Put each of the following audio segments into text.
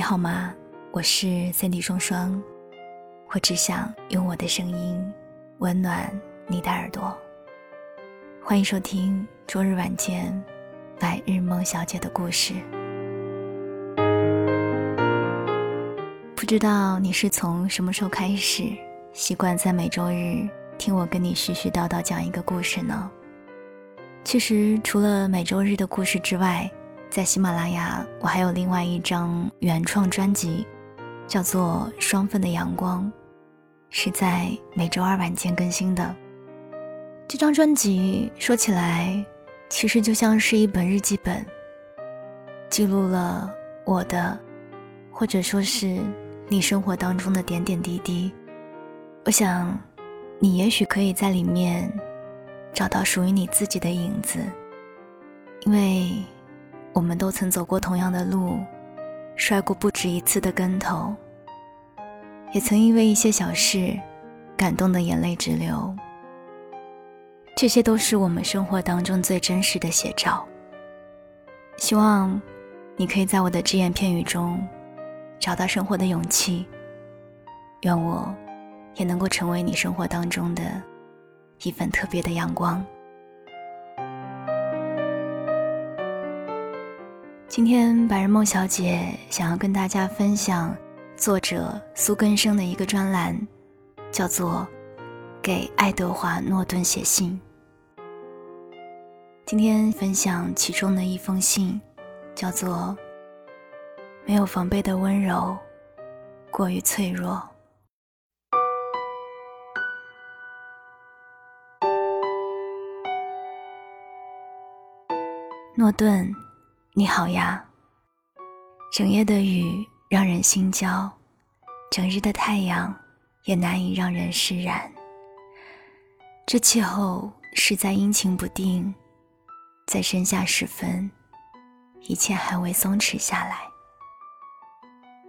你好吗？我是三弟双双，我只想用我的声音温暖你的耳朵。欢迎收听周日晚间白日梦小姐的故事。不知道你是从什么时候开始习惯在每周日听我跟你絮絮叨叨讲一个故事呢？其实除了每周日的故事之外，在喜马拉雅我还有另外一张原创专辑，叫做《双份的阳光》，是在每周二晚间更新的。这张专辑说起来，其实就像是一本日记本，记录了我的，或者说是你生活当中的点点滴滴。我想，你也许可以在里面。找到属于你自己的影子，因为我们都曾走过同样的路，摔过不止一次的跟头，也曾因为一些小事感动的眼泪直流。这些都是我们生活当中最真实的写照。希望你可以在我的只言片语中找到生活的勇气，愿我也能够成为你生活当中的。一份特别的阳光。今天白日梦小姐想要跟大家分享作者苏根生的一个专栏，叫做《给爱德华诺顿写信》。今天分享其中的一封信，叫做《没有防备的温柔，过于脆弱》。诺顿，你好呀。整夜的雨让人心焦，整日的太阳也难以让人释然。这气候实在阴晴不定，在盛夏时分，一切还未松弛下来。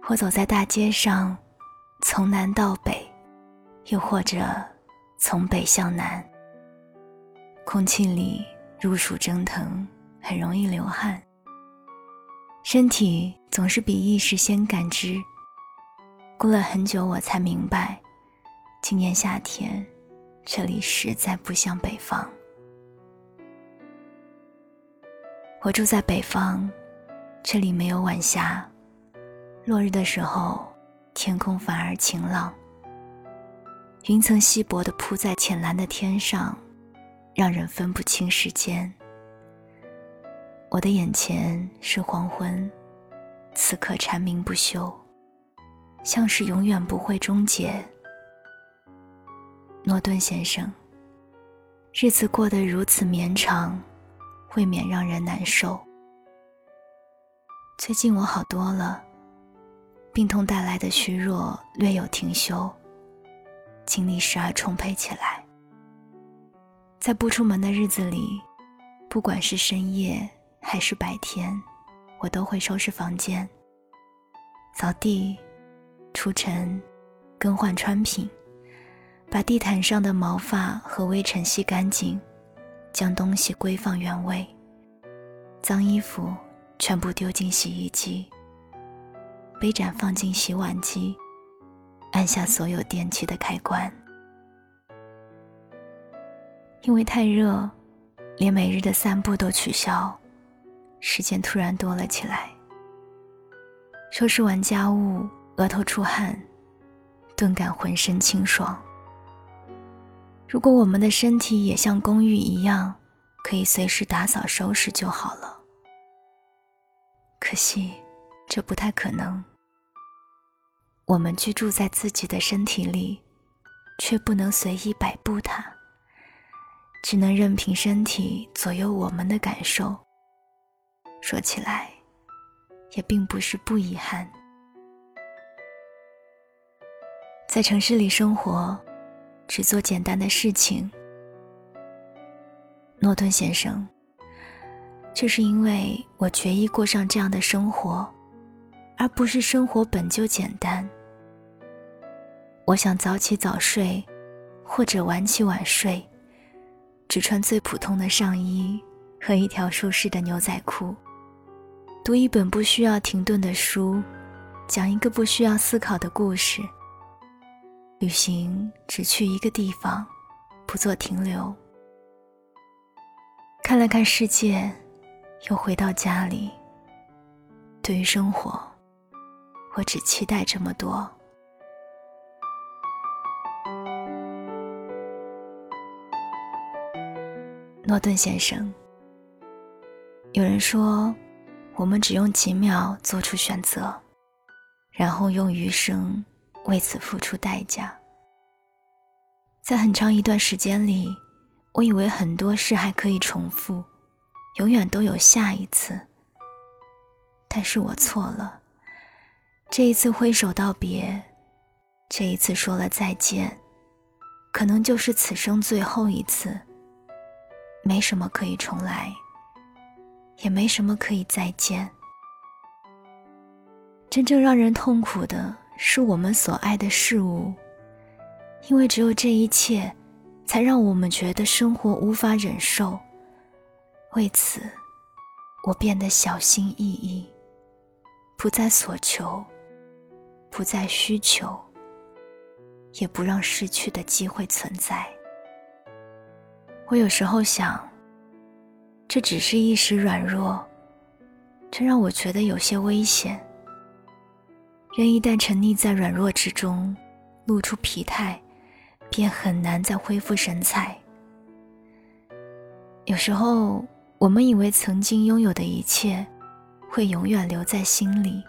或走在大街上，从南到北，又或者从北向南，空气里如暑蒸腾。很容易流汗，身体总是比意识先感知。过了很久，我才明白，今年夏天这里实在不像北方。我住在北方，这里没有晚霞，落日的时候，天空反而晴朗，云层稀薄的铺在浅蓝的天上，让人分不清时间。我的眼前是黄昏，此刻蝉鸣不休，像是永远不会终结。诺顿先生，日子过得如此绵长，未免让人难受。最近我好多了，病痛带来的虚弱略有停休，精力时而充沛起来。在不出门的日子里，不管是深夜。还是白天，我都会收拾房间、扫地、除尘、更换穿品，把地毯上的毛发和微尘吸干净，将东西归放原位，脏衣服全部丢进洗衣机，杯盏放进洗碗机，按下所有电器的开关。因为太热，连每日的散步都取消。时间突然多了起来。收拾完家务，额头出汗，顿感浑身清爽。如果我们的身体也像公寓一样，可以随时打扫收拾就好了。可惜，这不太可能。我们居住在自己的身体里，却不能随意摆布它，只能任凭身体左右我们的感受。说起来，也并不是不遗憾。在城市里生活，只做简单的事情。诺顿先生，这是因为我决意过上这样的生活，而不是生活本就简单。我想早起早睡，或者晚起晚睡，只穿最普通的上衣和一条舒适的牛仔裤。读一本不需要停顿的书，讲一个不需要思考的故事。旅行只去一个地方，不做停留。看了看世界，又回到家里。对于生活，我只期待这么多。诺顿先生，有人说，我们只用几秒做出选择，然后用余生为此付出代价。在很长一段时间里，我以为很多事还可以重复，永远都有下一次。但是我错了，这一次挥手道别，这一次说了再见，可能就是此生最后一次。没什么可以重来，也没什么可以再见。真正让人痛苦的是我们所爱的事物，因为只有这一切，才让我们觉得生活无法忍受。为此，我变得小心翼翼，不再所求，不再需求，也不让失去的机会存在。我有时候想，这只是一时软弱，这让我觉得有些危险。人一旦沉溺在软弱之中，露出疲态，便很难再恢复神采。有时候，我们以为曾经拥有的一切，会永远留在心里，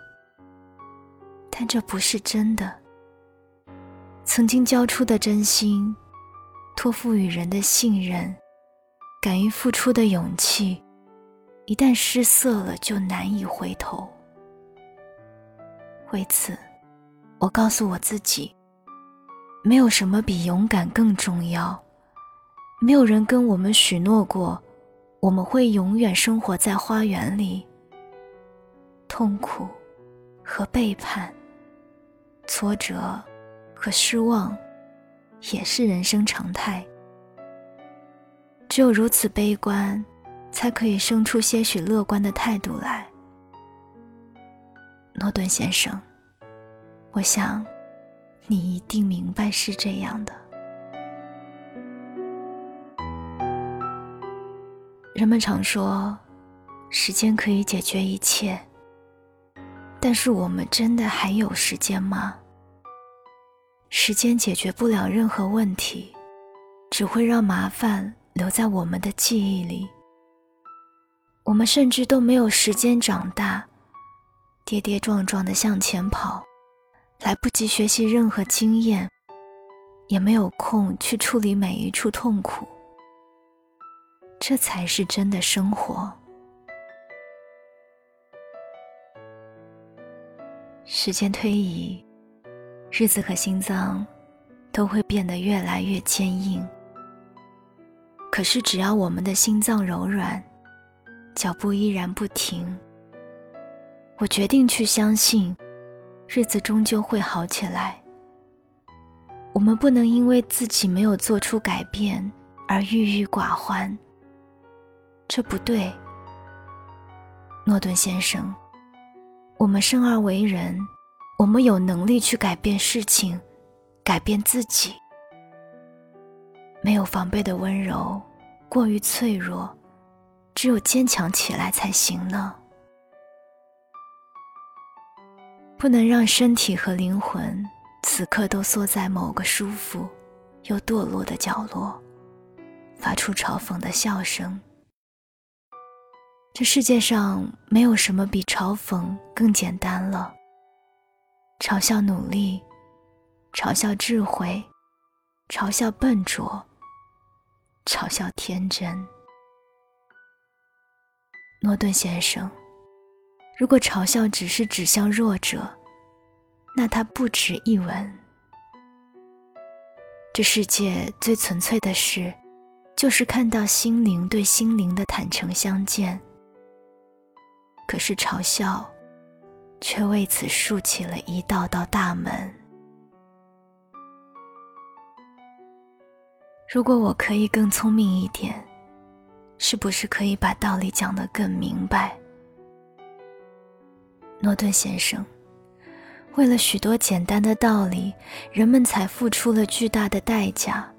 但这不是真的。曾经交出的真心。托付于人的信任，敢于付出的勇气，一旦失色了，就难以回头。为此，我告诉我自己，没有什么比勇敢更重要。没有人跟我们许诺过，我们会永远生活在花园里。痛苦和背叛，挫折和失望。也是人生常态。只有如此悲观，才可以生出些许乐观的态度来。诺顿先生，我想，你一定明白是这样的。人们常说，时间可以解决一切，但是我们真的还有时间吗？时间解决不了任何问题，只会让麻烦留在我们的记忆里。我们甚至都没有时间长大，跌跌撞撞地向前跑，来不及学习任何经验，也没有空去处理每一处痛苦。这才是真的生活。时间推移。日子和心脏都会变得越来越坚硬。可是，只要我们的心脏柔软，脚步依然不停，我决定去相信，日子终究会好起来。我们不能因为自己没有做出改变而郁郁寡欢，这不对。诺顿先生，我们生而为人。我们有能力去改变事情，改变自己。没有防备的温柔，过于脆弱，只有坚强起来才行呢。不能让身体和灵魂此刻都缩在某个舒服又堕落的角落，发出嘲讽的笑声。这世界上没有什么比嘲讽更简单了。嘲笑努力，嘲笑智慧，嘲笑笨拙，嘲笑天真。诺顿先生，如果嘲笑只是指向弱者，那他不值一文。这世界最纯粹的事，就是看到心灵对心灵的坦诚相见。可是嘲笑。却为此竖起了一道道大门。如果我可以更聪明一点，是不是可以把道理讲得更明白？诺顿先生，为了许多简单的道理，人们才付出了巨大的代价。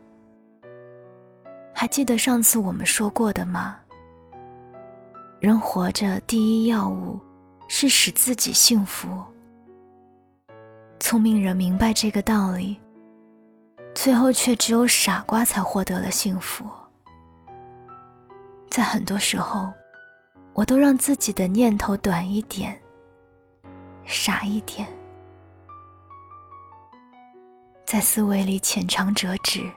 还记得上次我们说过的吗？人活着第一要务是使自己幸福。聪明人明白这个道理，最后却只有傻瓜才获得了幸福。在很多时候，我都让自己的念头短一点，傻一点，在思维里浅尝辄止，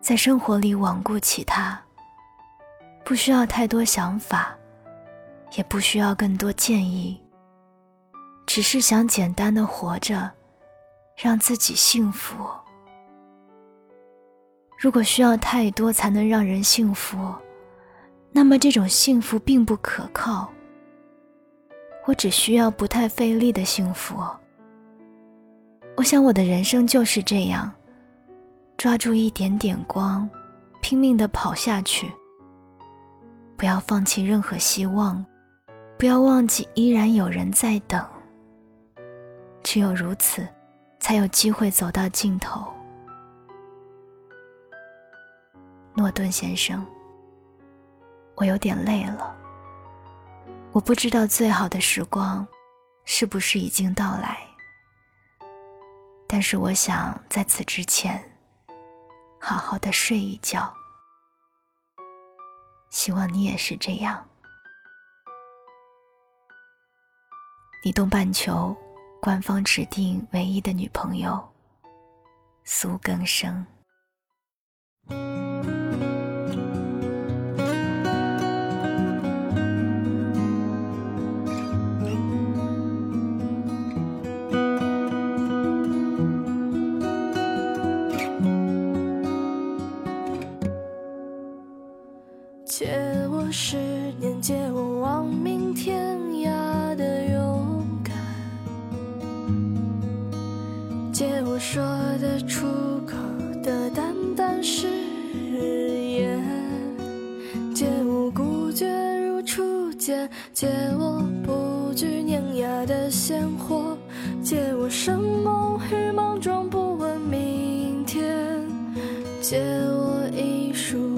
在生活里罔顾其他，不需要太多想法。也不需要更多建议，只是想简单的活着，让自己幸福。如果需要太多才能让人幸福，那么这种幸福并不可靠。我只需要不太费力的幸福。我想我的人生就是这样，抓住一点点光，拼命的跑下去，不要放弃任何希望。不要忘记，依然有人在等。只有如此，才有机会走到尽头。诺顿先生，我有点累了。我不知道最好的时光是不是已经到来，但是我想在此之前，好好的睡一觉。希望你也是这样。你东半球官方指定唯一的女朋友苏更生。借我十年，借我亡命天涯的勇敢。借我说得出口的淡淡誓言，借我孤绝如初见，借我不惧碾压的鲜活，借我生猛与莽撞，不问明天，借我一束，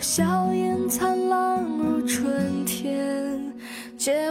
笑颜灿烂如春天，借